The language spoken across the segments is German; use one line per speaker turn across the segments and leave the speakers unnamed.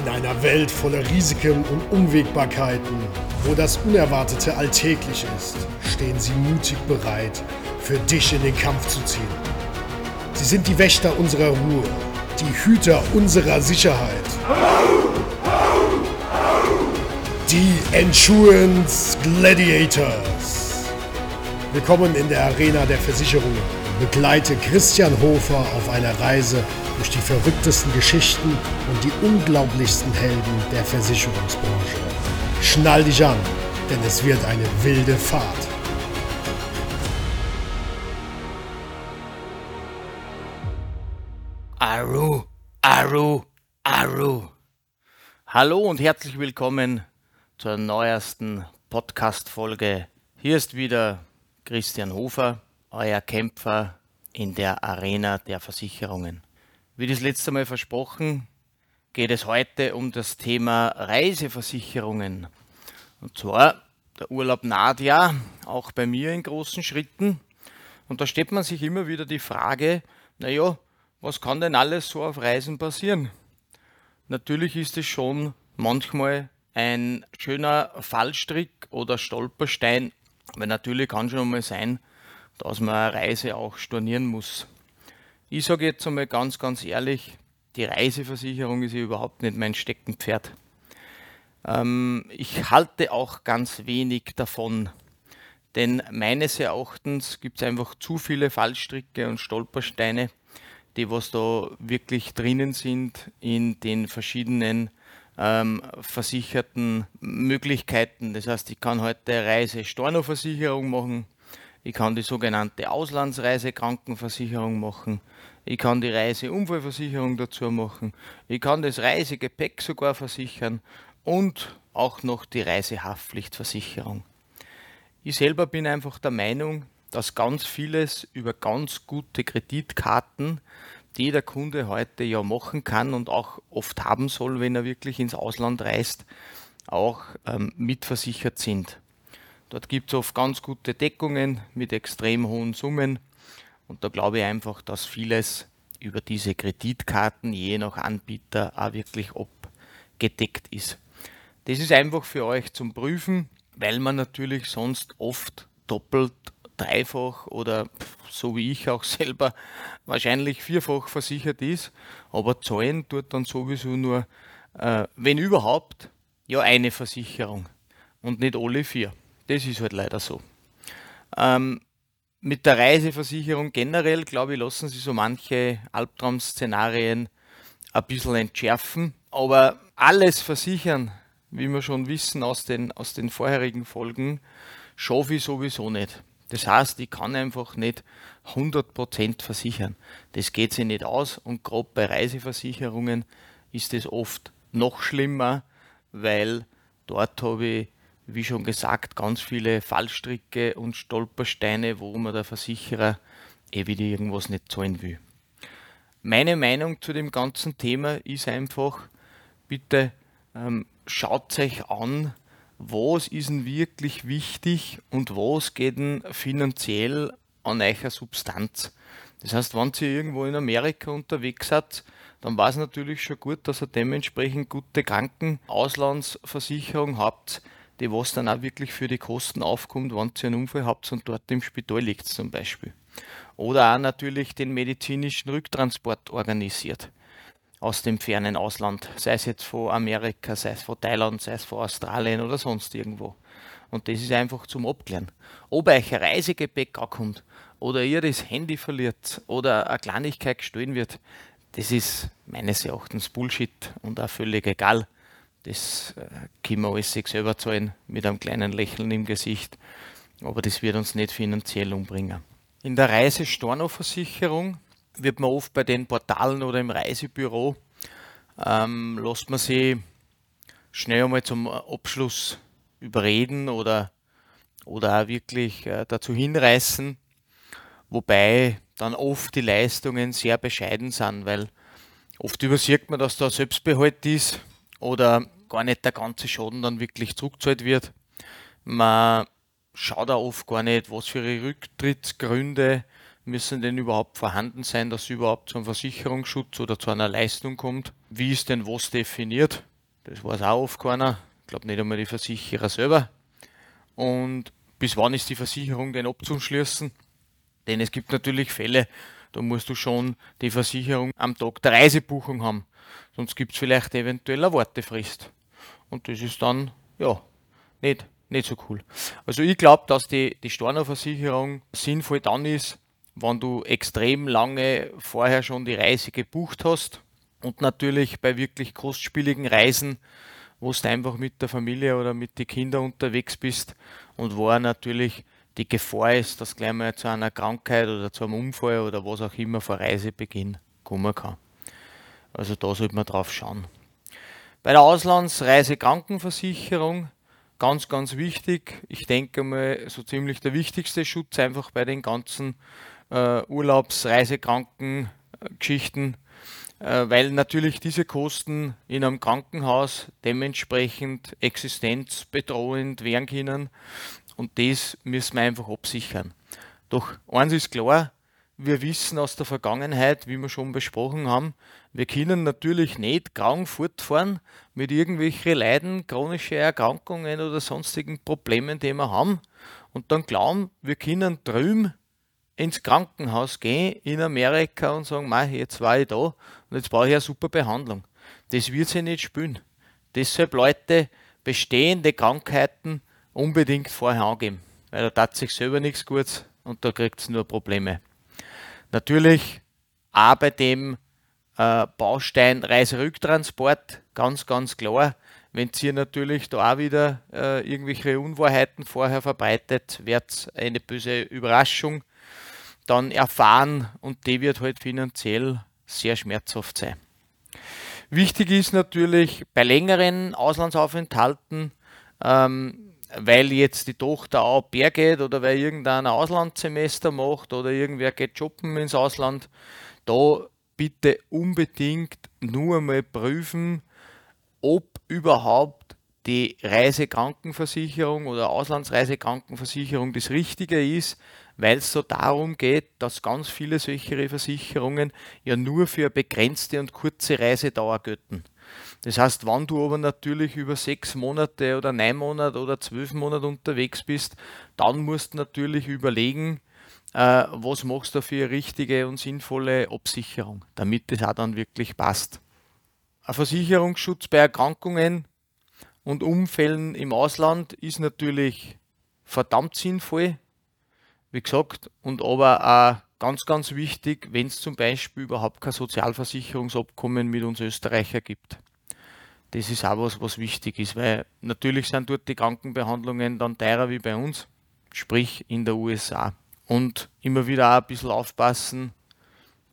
In einer Welt voller Risiken und Unwägbarkeiten, wo das Unerwartete alltäglich ist, stehen sie mutig bereit, für dich in den Kampf zu ziehen. Sie sind die Wächter unserer Ruhe, die Hüter unserer Sicherheit. Die Endurance Gladiators. Willkommen in der Arena der Versicherungen. Begleite Christian Hofer auf einer Reise durch die verrücktesten Geschichten und die unglaublichsten Helden der Versicherungsbranche. Schnall dich an, denn es wird eine wilde Fahrt.
Aru, Aru, Aru. Hallo und herzlich willkommen zur neuesten Podcast-Folge. Hier ist wieder Christian Hofer, euer Kämpfer in der Arena der Versicherungen. Wie das letzte Mal versprochen, geht es heute um das Thema Reiseversicherungen. Und zwar, der Urlaub naht ja, auch bei mir in großen Schritten. Und da stellt man sich immer wieder die Frage, naja, was kann denn alles so auf Reisen passieren? Natürlich ist es schon manchmal ein schöner Fallstrick oder Stolperstein, weil natürlich kann schon mal sein, dass man eine Reise auch stornieren muss. Ich sage jetzt einmal ganz, ganz ehrlich, die Reiseversicherung ist ja überhaupt nicht mein Steckenpferd. Ähm, ich halte auch ganz wenig davon, denn meines Erachtens gibt es einfach zu viele Fallstricke und Stolpersteine, die was da wirklich drinnen sind in den verschiedenen ähm, versicherten Möglichkeiten. Das heißt, ich kann heute Reise-Stornoversicherung machen, ich kann die sogenannte Auslandsreisekrankenversicherung machen, ich kann die Reiseunfallversicherung dazu machen. Ich kann das Reisegepäck sogar versichern und auch noch die Reisehaftpflichtversicherung. Ich selber bin einfach der Meinung, dass ganz vieles über ganz gute Kreditkarten, die der Kunde heute ja machen kann und auch oft haben soll, wenn er wirklich ins Ausland reist, auch ähm, mitversichert sind. Dort gibt es oft ganz gute Deckungen mit extrem hohen Summen und da glaube ich einfach, dass vieles über diese Kreditkarten je nach Anbieter auch wirklich abgedeckt ist. Das ist einfach für euch zum Prüfen, weil man natürlich sonst oft doppelt, dreifach oder so wie ich auch selber wahrscheinlich vierfach versichert ist, aber zahlen tut dann sowieso nur, äh, wenn überhaupt, ja eine Versicherung und nicht alle vier. Das ist halt leider so. Ähm, mit der Reiseversicherung generell, glaube ich, lassen sich so manche Albtraum-Szenarien ein bisschen entschärfen. Aber alles versichern, wie wir schon wissen aus den, aus den vorherigen Folgen, schaffe ich sowieso nicht. Das heißt, ich kann einfach nicht 100% versichern. Das geht sich nicht aus und gerade bei Reiseversicherungen ist es oft noch schlimmer, weil dort habe ich wie schon gesagt, ganz viele Fallstricke und Stolpersteine, wo man der Versicherer eh wieder irgendwas nicht zahlen will. Meine Meinung zu dem ganzen Thema ist einfach, bitte ähm, schaut euch an, was ist denn wirklich wichtig und was geht denn finanziell an eurer Substanz. Das heißt, wenn ihr irgendwo in Amerika unterwegs seid, dann war es natürlich schon gut, dass ihr dementsprechend gute Krankenauslandsversicherung habt, die was dann auch wirklich für die Kosten aufkommt, wenn ihr einen Unfall habt und dort im Spital liegt zum Beispiel. Oder auch natürlich den medizinischen Rücktransport organisiert aus dem fernen Ausland, sei es jetzt von Amerika, sei es von Thailand, sei es von Australien oder sonst irgendwo. Und das ist einfach zum Abklären. Ob euch ein Reisegepäck ankommt oder ihr das Handy verliert oder eine Kleinigkeit gestohlen wird, das ist meines Erachtens Bullshit und auch völlig egal. Das äh, können wir alles sich selber zahlen mit einem kleinen Lächeln im Gesicht. Aber das wird uns nicht finanziell umbringen. In der Reisestornoversicherung wird man oft bei den Portalen oder im Reisebüro, ähm, lässt man sie schnell einmal zum Abschluss überreden oder, oder auch wirklich äh, dazu hinreißen, wobei dann oft die Leistungen sehr bescheiden sind, weil oft übersieht man, dass da Selbstbehalt ist oder gar nicht der ganze Schaden dann wirklich zurückgezahlt wird. Man schaut auch oft gar nicht, was für Rücktrittsgründe müssen denn überhaupt vorhanden sein, dass es überhaupt zu einem Versicherungsschutz oder zu einer Leistung kommt. Wie ist denn was definiert? Das weiß auch oft keiner. Ich glaube nicht einmal die Versicherer selber. Und bis wann ist die Versicherung denn abzuschließen? Denn es gibt natürlich Fälle, da musst du schon die Versicherung am Tag der Reisebuchung haben. Sonst gibt es vielleicht eventuell eine Wartefrist. Und das ist dann, ja, nicht, nicht so cool. Also ich glaube, dass die, die Stornoversicherung sinnvoll dann ist, wenn du extrem lange vorher schon die Reise gebucht hast und natürlich bei wirklich kostspieligen Reisen, wo du einfach mit der Familie oder mit den Kindern unterwegs bist und wo natürlich die Gefahr ist, dass gleich mal zu einer Krankheit oder zu einem Unfall oder was auch immer vor Reisebeginn kommen kann. Also da sollte man drauf schauen. Bei der Auslandsreisekrankenversicherung ganz, ganz wichtig. Ich denke mal, so ziemlich der wichtigste Schutz einfach bei den ganzen äh, Urlaubsreisekrankengeschichten, äh, weil natürlich diese Kosten in einem Krankenhaus dementsprechend existenzbedrohend werden können und das müssen wir einfach absichern. Doch eins ist klar, wir wissen aus der Vergangenheit, wie wir schon besprochen haben, wir können natürlich nicht krank fortfahren mit irgendwelchen Leiden, chronische Erkrankungen oder sonstigen Problemen, die wir haben und dann glauben, wir können drüben ins Krankenhaus gehen in Amerika und sagen, Mei, jetzt war ich da und jetzt brauche ich eine super Behandlung. Das wird sich nicht spülen. Deshalb Leute bestehende Krankheiten unbedingt vorher angeben, weil da tat sich selber nichts Gutes und da kriegt es nur Probleme. Natürlich auch bei dem äh, Baustein Reiserücktransport ganz, ganz klar. Wenn ihr natürlich da auch wieder äh, irgendwelche Unwahrheiten vorher verbreitet, wird eine böse Überraschung dann erfahren und die wird halt finanziell sehr schmerzhaft sein. Wichtig ist natürlich bei längeren Auslandsaufenthalten, ähm, weil jetzt die Tochter auch Bär geht oder weil irgendein Auslandssemester macht oder irgendwer geht shoppen ins Ausland, da bitte unbedingt nur mal prüfen, ob überhaupt die Reisekrankenversicherung oder Auslandsreisekrankenversicherung das Richtige ist, weil es so darum geht, dass ganz viele solche Versicherungen ja nur für eine begrenzte und kurze Reisedauer gelten. Das heißt, wenn du aber natürlich über sechs Monate oder neun Monate oder zwölf Monate unterwegs bist, dann musst du natürlich überlegen, äh, was machst du für eine richtige und sinnvolle Absicherung, damit das auch dann wirklich passt. Ein Versicherungsschutz bei Erkrankungen und Unfällen im Ausland ist natürlich verdammt sinnvoll, wie gesagt, und aber auch ganz, ganz wichtig, wenn es zum Beispiel überhaupt kein Sozialversicherungsabkommen mit uns Österreicher gibt. Das ist auch was, was wichtig ist, weil natürlich sind dort die Krankenbehandlungen dann teurer wie bei uns, sprich in der USA. Und immer wieder auch ein bisschen aufpassen,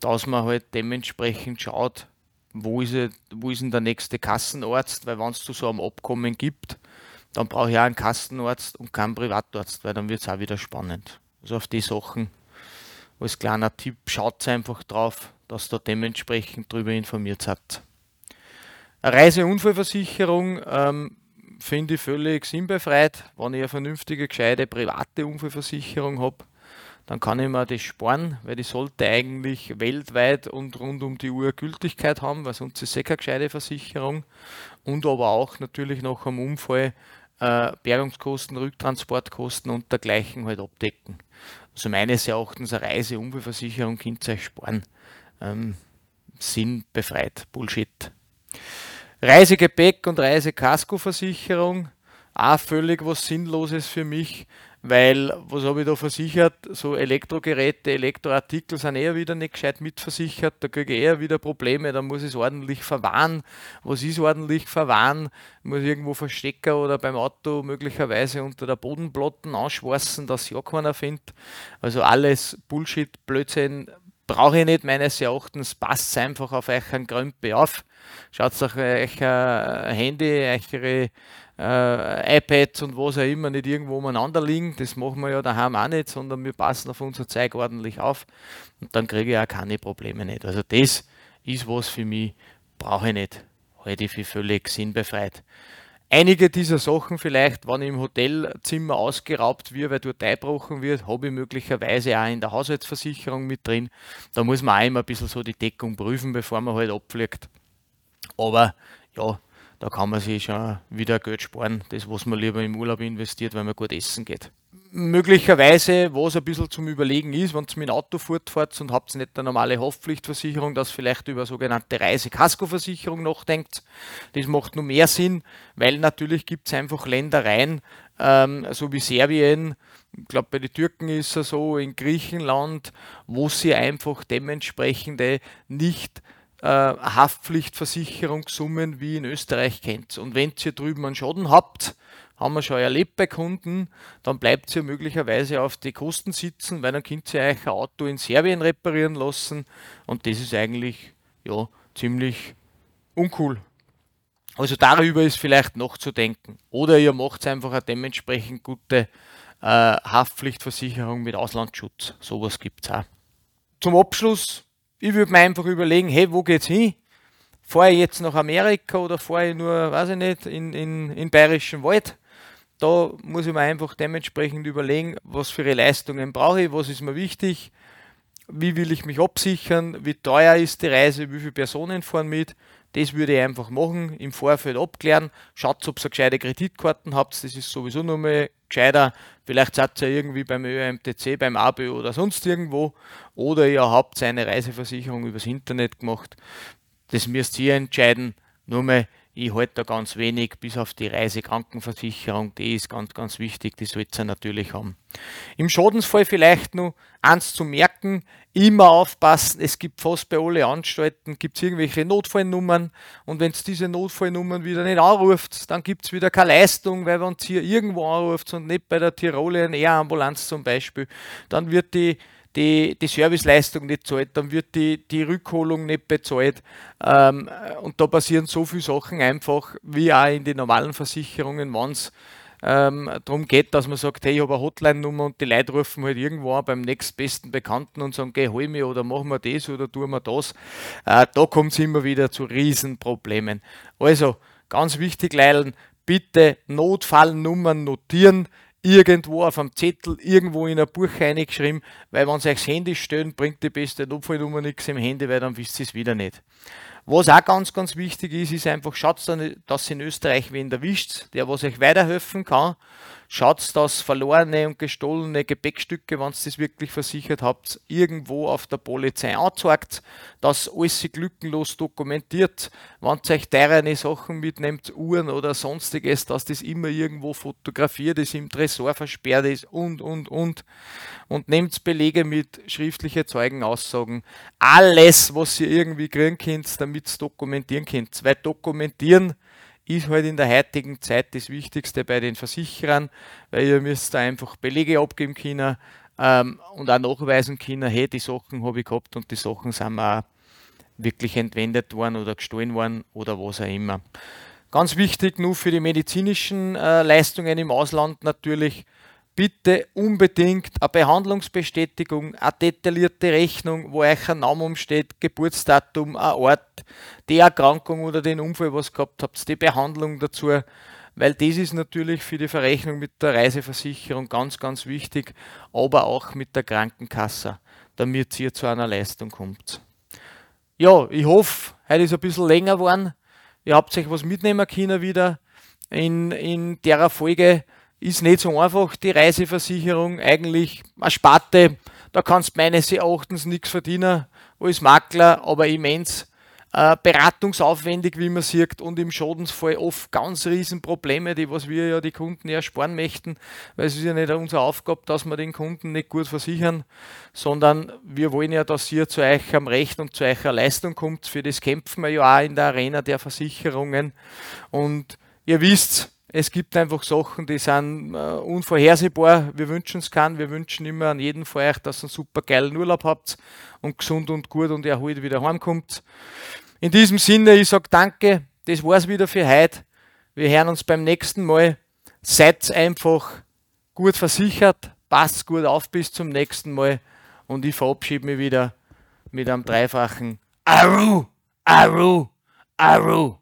dass man halt dementsprechend schaut, wo ist, wo ist denn der nächste Kassenarzt, weil wenn es zu so einem Abkommen gibt, dann brauche ich auch einen Kassenarzt und keinen Privatarzt, weil dann wird es auch wieder spannend. Also auf die Sachen als kleiner Tipp, schaut einfach drauf, dass da dementsprechend darüber informiert seid. Reiseunfallversicherung ähm, finde ich völlig sinnbefreit. Wenn ich eine vernünftige, gescheite private Unfallversicherung habe, dann kann ich mir das sparen, weil die sollte eigentlich weltweit und rund um die Uhr Gültigkeit haben, weil sonst ist es eh keine gescheite Versicherung. Und aber auch natürlich nach einem Unfall äh, Bergungskosten, Rücktransportkosten und dergleichen halt abdecken. Also meines Erachtens eine Reiseunfallversicherung könnt ihr euch sparen. Ähm, Sinn befreit. Bullshit. Reisegepäck und Reisekaskoversicherung, auch völlig was Sinnloses für mich, weil, was habe ich da versichert? So Elektrogeräte, Elektroartikel sind eher wieder nicht gescheit mitversichert, da kriege ich eher wieder Probleme, da muss ich es ordentlich verwahren. Was ist ordentlich verwahren? Muss ich irgendwo verstecken oder beim Auto möglicherweise unter der Bodenplatten anschwarzen, dass ja keiner findet. Also alles Bullshit, Blödsinn, brauche ich nicht meines Erachtens, passt einfach auf euch ein Grümpe auf. Schaut euch euch ein Handy, eure äh, iPads und was auch immer nicht irgendwo umeinander liegen. Das machen wir ja daheim auch nicht, sondern wir passen auf unser Zeug ordentlich auf und dann kriege ich auch keine Probleme nicht. Also das ist was für mich, brauche ich nicht. Halte ich für völlig sinnbefreit. Einige dieser Sachen vielleicht, wenn ich im Hotelzimmer ausgeraubt wird, weil dort eingebrochen wird, habe ich möglicherweise auch in der Haushaltsversicherung mit drin. Da muss man auch immer ein bisschen so die Deckung prüfen, bevor man halt abfliegt. Aber ja, da kann man sich schon wieder Geld sparen, das was man lieber im Urlaub investiert, weil man gut essen geht. Möglicherweise, was ein bisschen zum Überlegen ist, wenn ihr mit dem Auto fortfahrt und habt nicht eine normale Haftpflichtversicherung, dass vielleicht über sogenannte Reisekaskoversicherung nachdenkt. Das macht nur mehr Sinn, weil natürlich gibt es einfach Ländereien, ähm, so wie Serbien, ich glaube bei den Türken ist es so, in Griechenland, wo sie einfach dementsprechende nicht äh, Haftpflichtversicherungssummen wie in Österreich kennt. Und wenn ihr drüben einen Schaden habt, haben wir schon erlebt bei Kunden, dann bleibt ihr möglicherweise auf die Kosten sitzen, weil dann könnt ihr euch ein Auto in Serbien reparieren lassen und das ist eigentlich ja, ziemlich uncool. Also darüber ist vielleicht noch zu denken. Oder ihr macht einfach eine dementsprechend gute äh, Haftpflichtversicherung mit Auslandsschutz. Sowas gibt es auch. Zum Abschluss, ich würde mir einfach überlegen, hey, wo geht's hin? Fahre ich jetzt nach Amerika oder fahre ich nur, weiß ich nicht, in, in, in Bayerischen Wald? Da muss ich mir einfach dementsprechend überlegen, was für Leistungen brauche ich, was ist mir wichtig, wie will ich mich absichern, wie teuer ist die Reise, wie viele Personen fahren mit. Das würde ich einfach machen, im Vorfeld abklären. Schaut, ob ihr gescheite Kreditkarten habt, das ist sowieso nochmal gescheiter. Vielleicht seid ihr irgendwie beim ÖMTC, beim ABO oder sonst irgendwo. Oder ihr habt eine Reiseversicherung übers Internet gemacht. Das müsst ihr entscheiden. Nur mal ich halte da ganz wenig, bis auf die Reisekrankenversicherung, die ist ganz, ganz wichtig, die sollt ihr natürlich haben. Im Schadensfall vielleicht noch eins zu merken, immer aufpassen, es gibt fast bei allen Anstalten, gibt irgendwelche Notfallnummern und wenn es diese Notfallnummern wieder nicht anruft, dann gibt es wieder keine Leistung, weil wenn es hier irgendwo anruft und nicht bei der Tiroler Air Ambulanz zum Beispiel, dann wird die die, die Serviceleistung nicht zahlt, dann wird die, die Rückholung nicht bezahlt. Ähm, und da passieren so viele Sachen einfach, wie auch in den normalen Versicherungen, wenn es ähm, darum geht, dass man sagt, hey, ich habe eine Hotline-Nummer und die Leute rufen halt irgendwo an beim nächstbesten Bekannten und sagen, geh, hol mich oder machen wir das oder tun wir das. Äh, da kommt es immer wieder zu Riesenproblemen. Also, ganz wichtig, Leilen, bitte Notfallnummern notieren irgendwo auf einem Zettel, irgendwo in ein Buch reingeschrieben, weil wenn sie euch das Handy stellen, bringt die beste Notfallnummer nichts im Handy, weil dann wisst ihr es wieder nicht. Was auch ganz, ganz wichtig ist, ist einfach, schaut dass in Österreich wen erwischt, der was euch weiterhelfen kann. Schaut, dass verlorene und gestohlene Gepäckstücke, wenn ihr das wirklich versichert habt, irgendwo auf der Polizei anzeigt, dass alles glückenlos dokumentiert. Wenn ihr euch teure Sachen mitnehmt, Uhren oder sonstiges, dass das immer irgendwo fotografiert ist, im Tresor versperrt ist und, und, und. Und nehmt Belege mit, schriftliche Zeugenaussagen. Alles, was ihr irgendwie kriegen könnt, damit ihr dokumentieren könnt. Weil dokumentieren ist halt in der heutigen Zeit das Wichtigste bei den Versicherern, weil ihr müsst da einfach Belege abgeben können ähm, und auch nachweisen können, hey, die Sachen habe ich gehabt und die Sachen sind mir auch wirklich entwendet worden oder gestohlen worden oder was auch immer. Ganz wichtig nur für die medizinischen äh, Leistungen im Ausland natürlich, bitte unbedingt eine Behandlungsbestätigung, eine detaillierte Rechnung, wo euch ein Name umsteht, Geburtsdatum, ein Ort, die Erkrankung oder den Unfall, was gehabt habt, die Behandlung dazu, weil das ist natürlich für die Verrechnung mit der Reiseversicherung ganz, ganz wichtig, aber auch mit der Krankenkasse, damit ihr zu einer Leistung kommt. Ja, ich hoffe, heute ist ein bisschen länger geworden. Ihr habt euch was mitnehmen können wieder in, in der Folge ist nicht so einfach, die Reiseversicherung. Eigentlich eine Sparte, da kannst meines Erachtens nichts verdienen als Makler, aber immens äh, beratungsaufwendig, wie man sieht, und im Schadensfall oft ganz riesen Probleme, die was wir ja die Kunden ersparen möchten, weil es ist ja nicht unsere Aufgabe, dass wir den Kunden nicht gut versichern, sondern wir wollen ja, dass ihr zu euch am Recht und zu eurer Leistung kommt. Für das kämpfen wir ja auch in der Arena der Versicherungen. Und ihr wisst, es gibt einfach Sachen, die sind äh, unvorhersehbar. Wir wünschen es keinen. Wir wünschen immer an jeden von euch, dass ihr einen super geilen Urlaub habt und gesund und gut und erholt wieder heimkommt. In diesem Sinne, ich sage danke. Das war's wieder für heute. Wir hören uns beim nächsten Mal. Seid einfach gut versichert. Passt gut auf bis zum nächsten Mal. Und ich verabschiede mich wieder mit einem dreifachen Aru, Aru, Aru.